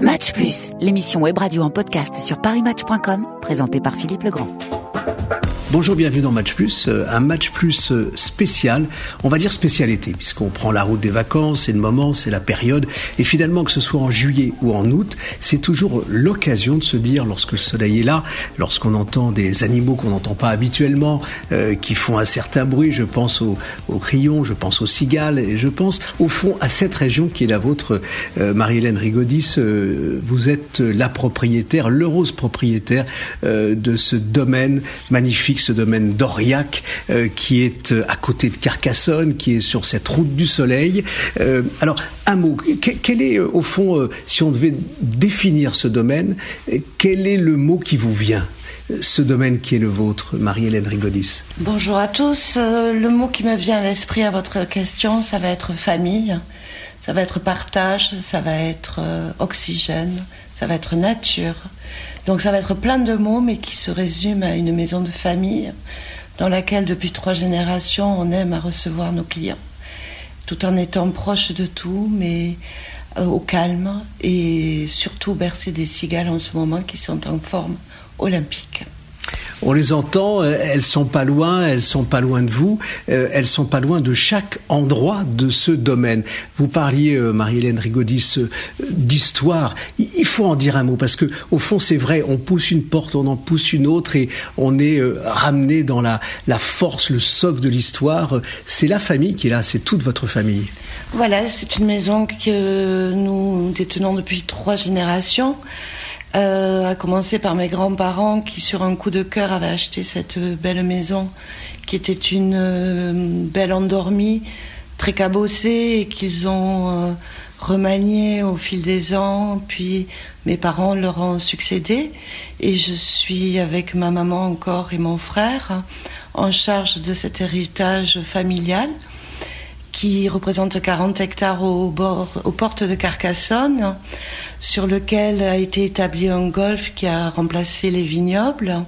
Match Plus, l'émission web radio en podcast sur parismatch.com, présentée par Philippe Legrand. Bonjour, bienvenue dans Match Plus, euh, un Match Plus euh, spécial, on va dire spécialité, puisqu'on prend la route des vacances, c'est le moment, c'est la période, et finalement que ce soit en juillet ou en août, c'est toujours l'occasion de se dire, lorsque le soleil est là, lorsqu'on entend des animaux qu'on n'entend pas habituellement, euh, qui font un certain bruit, je pense aux, crayons, je pense aux cigales, et je pense au fond à cette région qui est la vôtre, Marie-Hélène Rigodis, vous êtes la propriétaire, l'heureuse propriétaire de ce domaine magnifique ce domaine d'Aurillac, euh, qui est euh, à côté de Carcassonne, qui est sur cette route du soleil. Euh, alors, un mot, quel est au fond, si on devait définir ce domaine, quel est le mot qui vous vient ce domaine qui est le vôtre, Marie-Hélène Rigodis Bonjour à tous. Le mot qui me vient à l'esprit à votre question, ça va être famille, ça va être partage, ça va être oxygène, ça va être nature. Donc ça va être plein de mots, mais qui se résument à une maison de famille dans laquelle depuis trois générations on aime à recevoir nos clients, tout en étant proche de tout, mais euh, au calme et surtout bercé des cigales en ce moment qui sont en forme olympique on les entend, euh, elles sont pas loin, elles sont pas loin de vous, euh, elles sont pas loin de chaque endroit de ce domaine. Vous parliez, euh, Marie-Hélène Rigodis, d'histoire. Il faut en dire un mot parce que, au fond, c'est vrai, on pousse une porte, on en pousse une autre et on est ramené dans la, la force, le socle de l'histoire. C'est la famille qui est là, c'est toute votre famille. Voilà, c'est une maison que nous détenons depuis trois générations. Euh, à commencer par mes grands-parents qui, sur un coup de cœur, avaient acheté cette belle maison qui était une euh, belle endormie, très cabossée et qu'ils ont euh, remaniée au fil des ans. Puis mes parents leur ont succédé et je suis avec ma maman encore et mon frère en charge de cet héritage familial qui représente 40 hectares au bord, aux portes de Carcassonne, sur lequel a été établi un golf qui a remplacé les vignobles,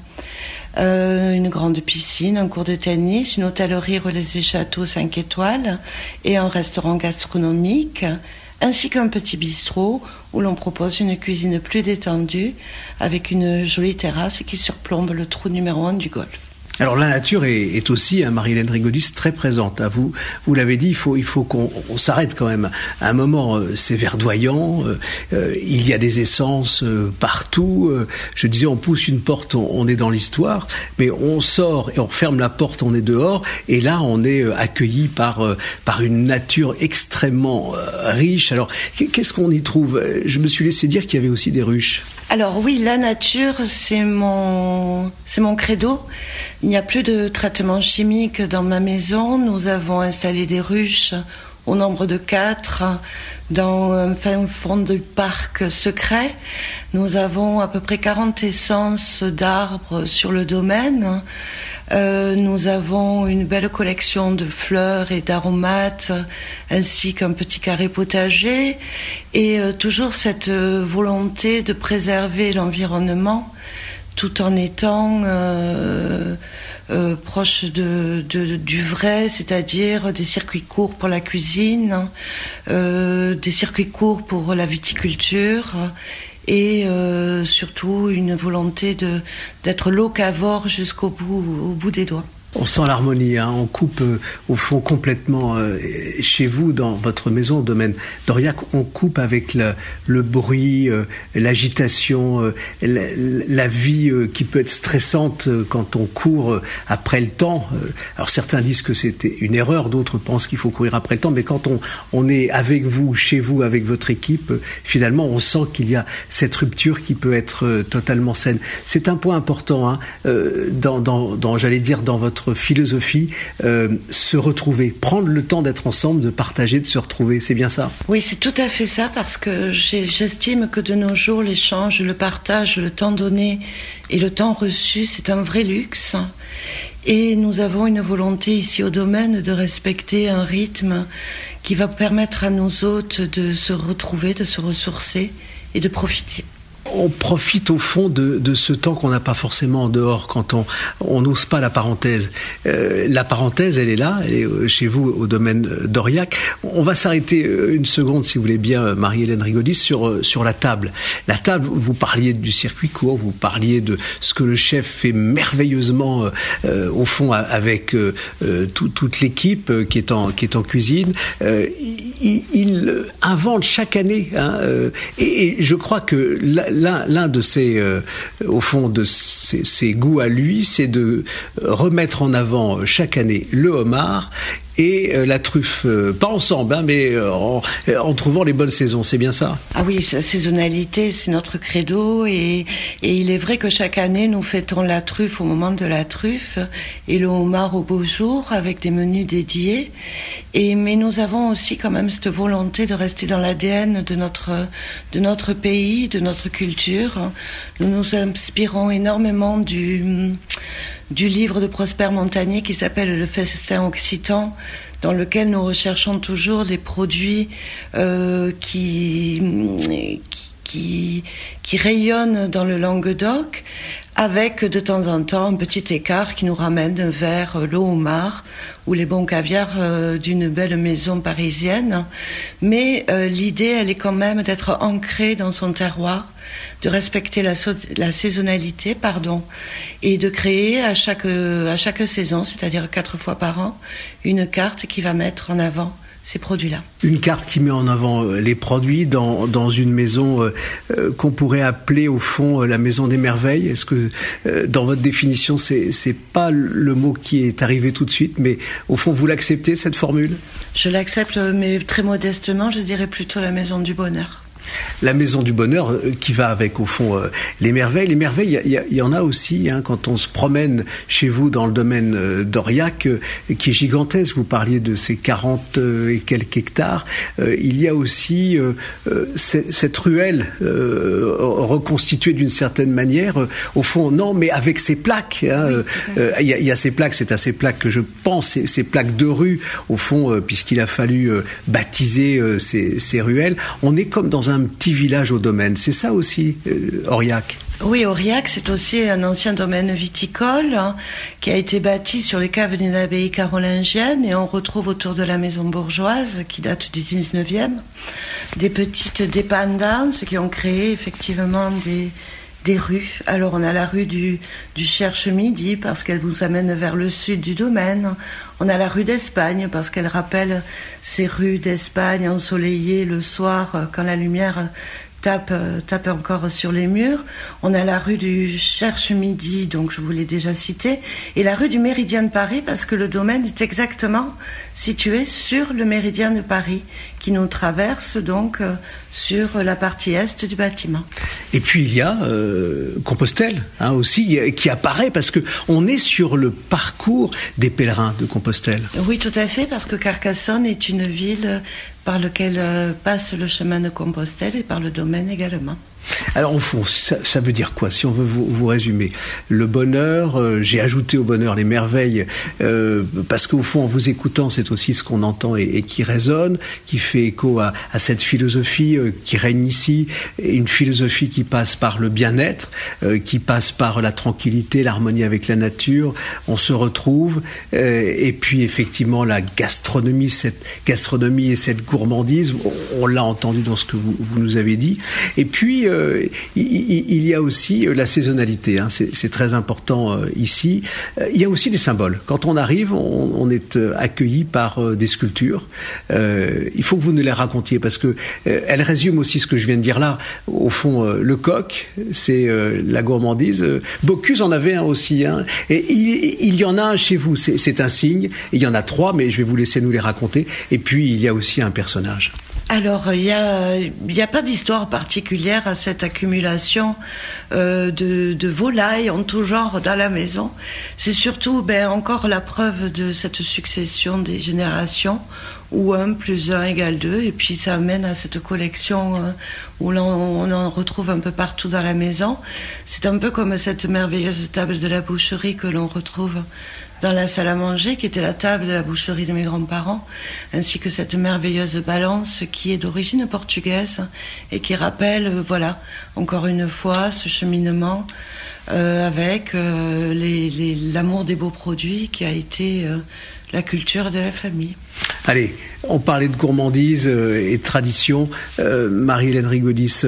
euh, une grande piscine, un cours de tennis, une hôtellerie relais et châteaux 5 étoiles et un restaurant gastronomique ainsi qu'un petit bistrot où l'on propose une cuisine plus détendue avec une jolie terrasse qui surplombe le trou numéro 1 du golf. Alors la nature est, aussi, à hein, Marie-Hélène Rigodis, très présente. Vous, vous l'avez dit, il faut, il faut qu'on s'arrête quand même. À un moment, euh, c'est verdoyant. Euh, euh, il y a des essences partout. je disais, on pousse une porte, on, est dans l'histoire, mais on sort et on ferme la porte, on est dehors. Et là, on est accueilli par par une nature extrêmement riche. Alors, qu'est-ce qu'on y trouve? Je me suis laissé dire qu'il y avait aussi des ruches. Alors oui, la nature, c'est mon, c'est mon credo. Il n'y a plus de traitement chimique dans ma maison. Nous avons installé des ruches au nombre de quatre dans un fond du parc secret. Nous avons à peu près 40 essences d'arbres sur le domaine. Euh, nous avons une belle collection de fleurs et d'aromates, ainsi qu'un petit carré potager, et euh, toujours cette euh, volonté de préserver l'environnement tout en étant proche de, du vrai, c'est-à-dire des circuits courts pour la cuisine, des circuits courts pour la viticulture et euh, surtout une volonté d'être locavore jusqu'au bout, au bout des doigts. On sent l'harmonie, hein. on coupe euh, au fond complètement euh, chez vous, dans votre maison, au domaine d'Aurillac, on coupe avec le, bruit, euh, l'agitation, la, la, vie qui peut être stressante quand on court après le temps. Alors certains disent que c'était une erreur, d'autres pensent qu'il faut courir après le temps, mais quand on, on est avec vous, chez vous, avec votre équipe, finalement on sent qu'il y a cette rupture qui peut être totalement saine. C'est un point important, hein, dans, dans, dans j'allais dire, dans votre philosophie, euh, se retrouver, prendre le temps d'être ensemble, de partager, de se retrouver. C'est bien ça Oui, c'est tout à fait ça parce que j'estime que de nos jours, l'échange, le partage, le temps donné et le temps reçu, c'est un vrai luxe. Et nous avons une volonté ici au domaine de respecter un rythme qui va permettre à nos hôtes de se retrouver, de se ressourcer et de profiter. On profite au fond de, ce temps qu'on n'a pas forcément en dehors quand on n'ose pas la parenthèse. Euh, la parenthèse, elle est là, elle est euh, chez vous au domaine d'Aurillac. On va s'arrêter euh, une seconde, si vous voulez bien, Marie-Hélène Rigodis, sur, la table. La table, vous parliez du circuit court, vous parliez de ce que le chef fait merveilleusement, au fond, avec toute l'équipe qui, est en, cuisine. Il, invente chaque année. Hein, et, et, je crois que l'un de ses, au fond, de ses, ses goûts à lui, c'est de remettre en avant chaque année le homard et euh, la truffe, euh, pas ensemble, hein, mais euh, en, trouvant les bonnes saisons. C'est bien ça? Ah oui, la saisonnalité, c'est notre credo. Et, et, il est vrai que chaque année, nous fêtons la truffe au moment de la truffe et le homard au beau jour avec des menus dédiés. Et, mais nous avons aussi quand même cette volonté de rester dans l'ADN de notre, de notre pays, de notre culture. Nous nous inspirons énormément du du livre de Prosper Montagnier qui s'appelle Le Festin Occitan, dans lequel nous recherchons toujours des produits euh, qui, qui, qui rayonnent dans le Languedoc, avec de temps en temps un petit écart qui nous ramène vers le homard ou les bons caviars euh, d'une belle maison parisienne. Mais euh, l'idée, elle est quand même d'être ancrée dans son terroir, de respecter la, la, saisonnalité, pardon, et de créer à chaque, à chaque saison, c'est-à-dire quatre fois par an, une carte qui va mettre en avant ces produits-là. Une carte qui met en avant euh, les produits dans, dans une maison euh, euh, qu'on pourrait appeler au fond la maison des merveilles. Est-ce que dans votre définition, c'est c'est pas le mot qui est arrivé tout de suite, mais au fond, vous l'acceptez cette formule? Je l'accepte, mais très modestement, je dirais plutôt la maison du bonheur la maison du bonheur euh, qui va avec au fond euh, les merveilles. Les merveilles, il y, en a aussi hein, quand on se promène chez vous dans le domaine euh, d'Aurillac, qui est gigantesque. Vous parliez de ces 40 et quelques hectares. il y a aussi cette, ruelle reconstituée d'une certaine manière. au fond, non, mais avec ces plaques. Hein, il, y a, ces plaques, c'est à ces plaques que je pense, ces, ces plaques de rue, au fond, puisqu'il a fallu baptiser ces, ces ruelles. On est comme dans un un petit village au domaine. C'est ça aussi, euh, Aurillac oui, Aurillac, c'est aussi un ancien domaine viticole hein, qui a été bâti sur les caves d'une abbaye carolingienne et on retrouve autour de la maison bourgeoise qui date du 19e des petites dépendances qui ont créé effectivement des, des rues. Alors on a la rue du, du Cherche-Midi parce qu'elle vous amène vers le sud du domaine. On a la rue d'Espagne parce qu'elle rappelle ces rues d'Espagne ensoleillées le soir euh, quand la lumière tape, euh, tape encore sur les murs. On a la rue du Cherche-Midi, donc je vous l'ai déjà cité, et la rue du Méridien de Paris, parce que le domaine est exactement situé sur le Méridien de Paris, qui nous traverse donc euh, sur la partie est du bâtiment. Et puis il y a euh, Compostelle hein, aussi, qui apparaît, parce que on est sur le parcours des pèlerins de Compostelle. Oui, tout à fait, parce que Carcassonne est une ville par lequel euh, passe le chemin de Compostelle et par le domaine également. Alors au fond, ça, veut dire quoi Si on veut vous, résumer, le bonheur, euh, j'ai ajouté au bonheur les merveilles, euh, parce qu'au fond, en vous écoutant, c'est aussi ce qu'on entend et, qui résonne, qui fait écho à, cette philosophie euh, qui règne ici, une philosophie qui passe par le bien-être, qui passe par la tranquillité, l'harmonie avec la nature. On se retrouve, et puis effectivement la gastronomie, cette gastronomie et cette gourmandise, on, l'a entendu dans ce que vous, vous nous avez dit, et puis euh, il, y a aussi euh, la saisonnalité. Hein, c'est très important euh, ici. il y a aussi les symboles. Quand on arrive, on, est accueilli par des sculptures. il faut que vous nous les racontiez parce que elles résument aussi ce que je viens de dire là. Au fond, le coq, c'est la gourmandise. Bocuse en avait un aussi. Hein, et il, y en a un chez vous. C'est un signe. il y en a trois, mais je vais vous laisser nous les raconter. Et puis il y a aussi un personnage. Alors, il a, a pas d'histoire particulière à cette accumulation euh, de, de, volailles en tout genre dans la maison. C'est surtout ben, encore la preuve de cette succession des générations où 1 plus 1 égale 2, et puis ça amène à cette collection euh, où l'on on en retrouve un peu partout dans la maison. C'est un peu comme cette merveilleuse table de la boucherie que l'on retrouve dans la salle à manger, qui était la table de la boucherie de mes grands-parents, ainsi que cette merveilleuse balance qui est d'origine portugaise et qui rappelle, euh, voilà, encore une fois, ce cheminement euh, avec euh, l'amour des beaux produits qui a été la culture de la famille. Allez, on parlait de gourmandise et de tradition. Marie-Hélène Rigodis,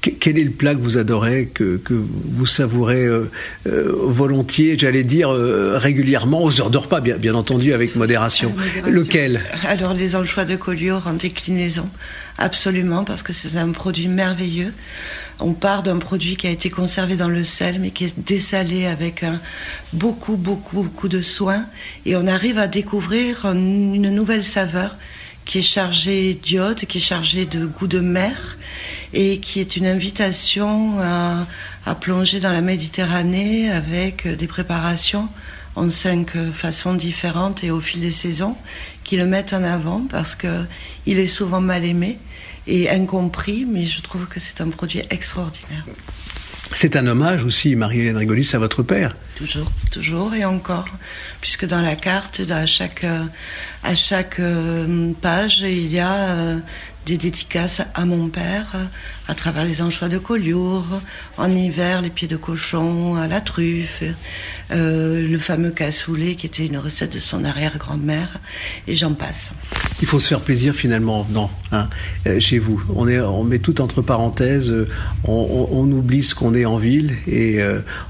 quel est le plat que vous adorez, que, que vous savourez euh, euh, volontiers, j'allais dire euh, régulièrement, aux heures de repas, bien, bien entendu, avec modération. Lequel? Alors les anchois de Collioure en déclinaison, absolument, parce que c'est un produit merveilleux. On part d'un produit qui a été conservé dans le sel, mais qui est dessalé avec un, beaucoup, beaucoup, beaucoup de soin, et on arrive à découvrir une nouvelle saveur qui est chargée d'iode, qui est chargée de goût de mer et qui est une invitation à, plonger dans la Méditerranée avec des préparations en cinq façons différentes et au fil des saisons qui le mettent en avant parce que il est souvent mal aimé et incompris, mais je trouve que c'est un produit extraordinaire. C'est un hommage aussi, Marie-Hélène Rigolis, à votre père. Toujours, toujours et encore, puisque dans la carte, à chaque, à chaque euh, page, il y a euh, des dédicaces à mon père à travers les anchois de Collioure, en hiver les pieds de cochon à la truffe, euh, le fameux cassoulet qui était une recette de son arrière-grand-mère, et j'en passe. Il faut se faire plaisir finalement en venant hein, euh, chez vous. On, est, on met tout entre parenthèses, euh, on, oublie ce qu'on est en ville et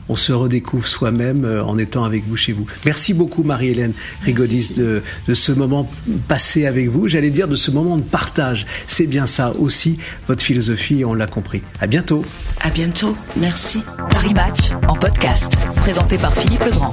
on se redécouvre soi-même en étant avec vous chez vous. Merci beaucoup Marie-Hélène Rigodis de, de ce moment passé avec vous, j'allais dire de ce moment de partage. C'est bien ça aussi, votre philosophie, on l'a compris. À bientôt. À bientôt. Merci. Paris Match en podcast, présenté par Philippe Legrand.